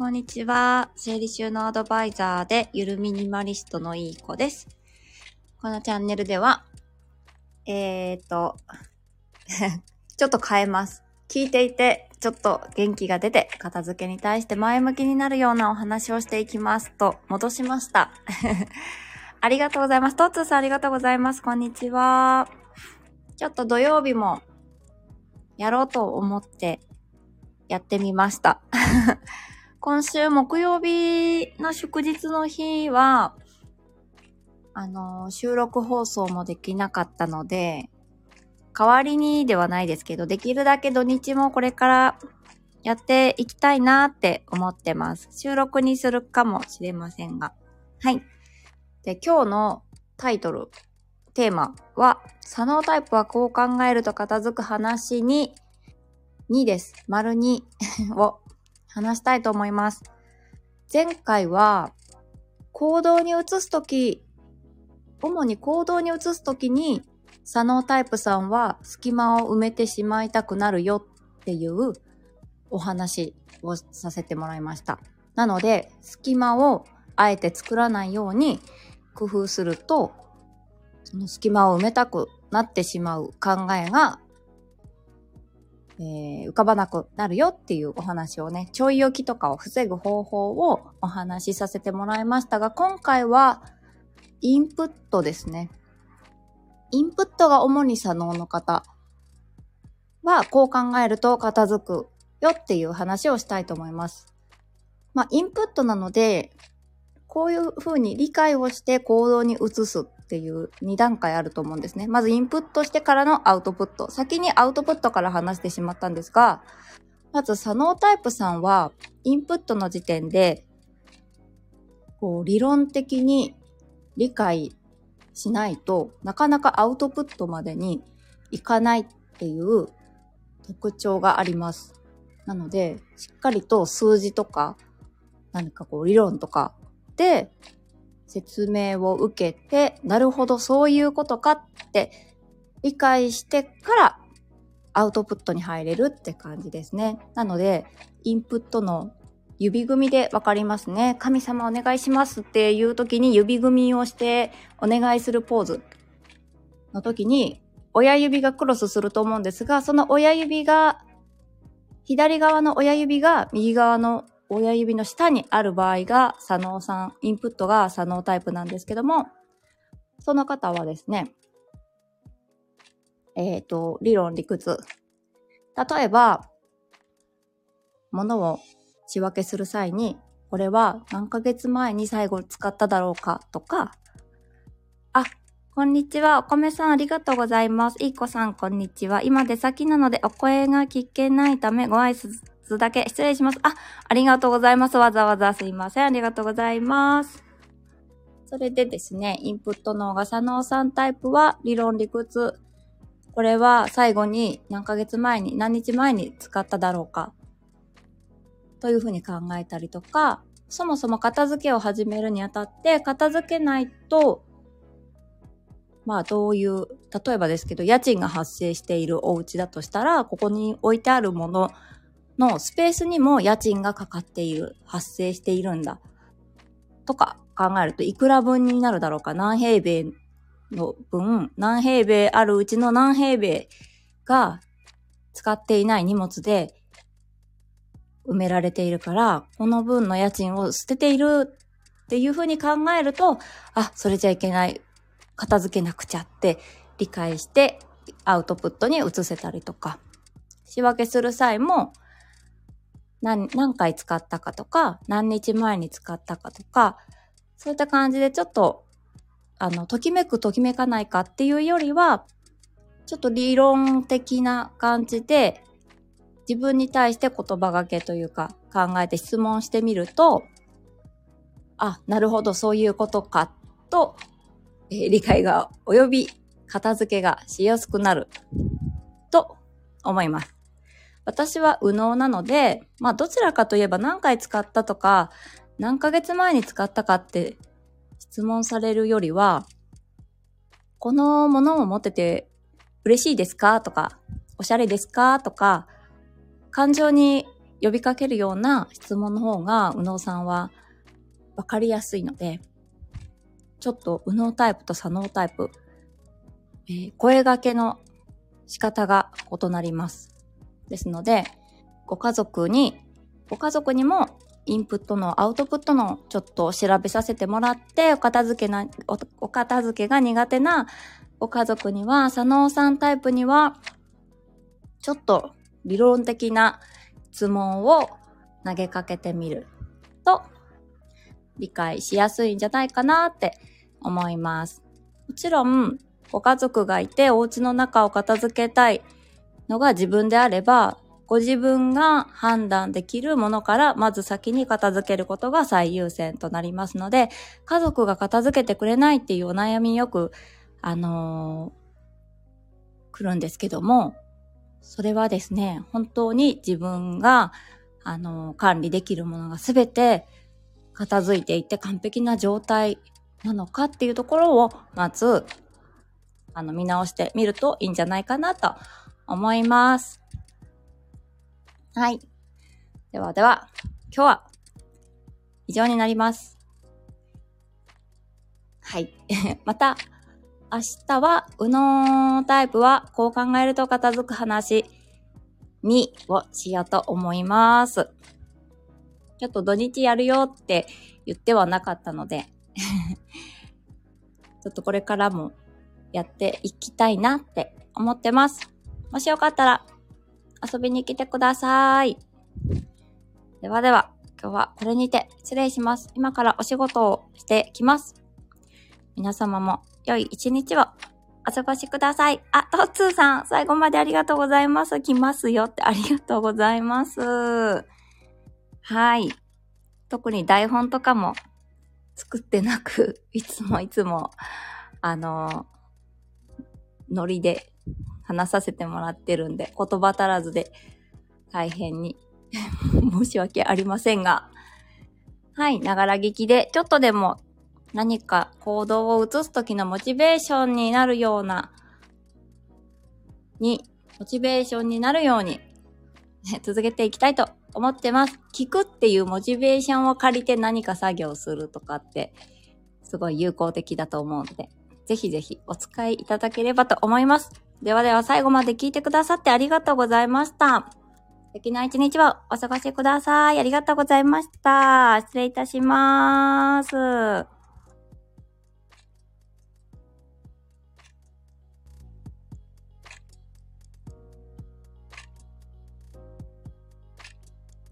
こんにちは。整理収納アドバイザーでゆるミニマリストのいい子です。このチャンネルでは、えーと、ちょっと変えます。聞いていて、ちょっと元気が出て、片付けに対して前向きになるようなお話をしていきますと、戻しました。ありがとうございます。トッツーさんありがとうございます。こんにちは。ちょっと土曜日もやろうと思ってやってみました。今週木曜日の祝日の日は、あの、収録放送もできなかったので、代わりにではないですけど、できるだけ土日もこれからやっていきたいなって思ってます。収録にするかもしれませんが。はい。で、今日のタイトル、テーマは、左脳タイプはこう考えると片付く話に、2です。丸2を話したいと思います。前回は、行動に移すとき、主に行動に移すときに、左脳タイプさんは隙間を埋めてしまいたくなるよっていうお話をさせてもらいました。なので、隙間をあえて作らないように工夫すると、その隙間を埋めたくなってしまう考えが、えー浮かばなくなるよっていうお話をね、ちょい置きとかを防ぐ方法をお話しさせてもらいましたが、今回はインプットですね。インプットが主に左脳の方はこう考えると片付くよっていう話をしたいと思います。まあ、インプットなので、こういう風に理解をして行動に移すっていう2段階あると思うんですね。まずインプットしてからのアウトプット。先にアウトプットから話してしまったんですが、まず左脳タイプさんはインプットの時点で、こう理論的に理解しないとなかなかアウトプットまでにいかないっていう特徴があります。なので、しっかりと数字とか何かこう理論とかで説明を受けて、なるほどそういうことかって理解してからアウトプットに入れるって感じですね。なので、インプットの指組みでわかりますね。神様お願いしますっていう時に指組みをしてお願いするポーズの時に親指がクロスすると思うんですが、その親指が、左側の親指が右側の親指の下にある場合が左脳さん、インプットが左脳タイプなんですけども、その方はですね、えっ、と、理論理屈。例えば、物を仕分けする際に、これは何ヶ月前に最後使っただろうかとか、あ、こんにちは。お米さんありがとうございます。いい子さんこんにちは。今出先なのでお声が聞けないためご挨拶つだけ失礼します。あ、ありがとうございます。わざわざすいません。ありがとうございます。それでですね、インプット脳が左脳さんタイプは理論理屈。これは最後に何ヶ月前に、何日前に使っただろうか。というふうに考えたりとか、そもそも片付けを始めるにあたって、片付けないと、まあどういう、例えばですけど、家賃が発生しているお家だとしたら、ここに置いてあるもののスペースにも家賃がかかっている、発生しているんだ。とか考えると、いくら分になるだろうか。何平米の分、何平米あるうちの何平米が使っていない荷物で埋められているから、この分の家賃を捨てているっていうふうに考えると、あ、それじゃいけない。片付けなくちゃって理解してアウトプットに移せたりとか、仕分けする際も何何回使ったかとか、何日前に使ったかとか、そういった感じでちょっと、あの、ときめくときめかないかっていうよりは、ちょっと理論的な感じで、自分に対して言葉がけというか考えて質問してみると、あ、なるほど、そういうことか、とえー理解が及び片付けがしやすくなると思います。私は右脳なので、まあどちらかといえば何回使ったとか、何ヶ月前に使ったかって質問されるよりは、このものを持ってて嬉しいですか？とか、おしゃれですか？とか、感情に呼びかけるような質問の方が、右脳さんはわかりやすいので、ちょっと右脳タイプと左脳タイプ、えー、声掛けの仕方が異なります。ですので、ご家族に、ご家族にもインプットのアウトプットのちょっと調べさせてもらって、お片付けな、おお片付けが苦手なご家族には、左脳さんタイプには、ちょっと理論的な質問を投げかけてみると理解しやすいんじゃないかなって思います。もちろん、ご家族がいてお家の中を片付けたいのが自分であれば、ご自分が判断できるものからまず先に片付けることが最優先となりますので、家族が片付けてくれないっていうお悩みよく、あのー、来るんですけども、それはですね、本当に自分が、あの、管理できるものがすべて片付いていって完璧な状態なのかっていうところを、まず、あの、見直してみるといいんじゃないかなと思います。はい。ではでは、今日は以上になります。はい。また、明日は、うのタイプは、こう考えると片付く話2をしようと思います。ちょっと土日やるよって言ってはなかったので ちょっとこれからもやっていきたいなって思ってます。もしよかったら遊びに来てください。ではでは、今日はこれにて失礼します。今からお仕事をしてきます。皆様も良い一日をお過ごしください。あ、トッツーさん、最後までありがとうございます。来ますよってありがとうございます。はい。特に台本とかも作ってなく、いつもいつも、あの、ノリで話させてもらってるんで、言葉足らずで大変に 申し訳ありませんが、はい、ながら聞きでちょっとでも何か行動を移すときのモチベーションになるような、に、モチベーションになるように、ね、続けていきたいと思ってます。聞くっていうモチベーションを借りて何か作業するとかって、すごい有効的だと思うので、ぜひぜひお使いいただければと思います。ではでは最後まで聞いてくださってありがとうございました。素敵な一日をお過ごしください。ありがとうございました。失礼いたします。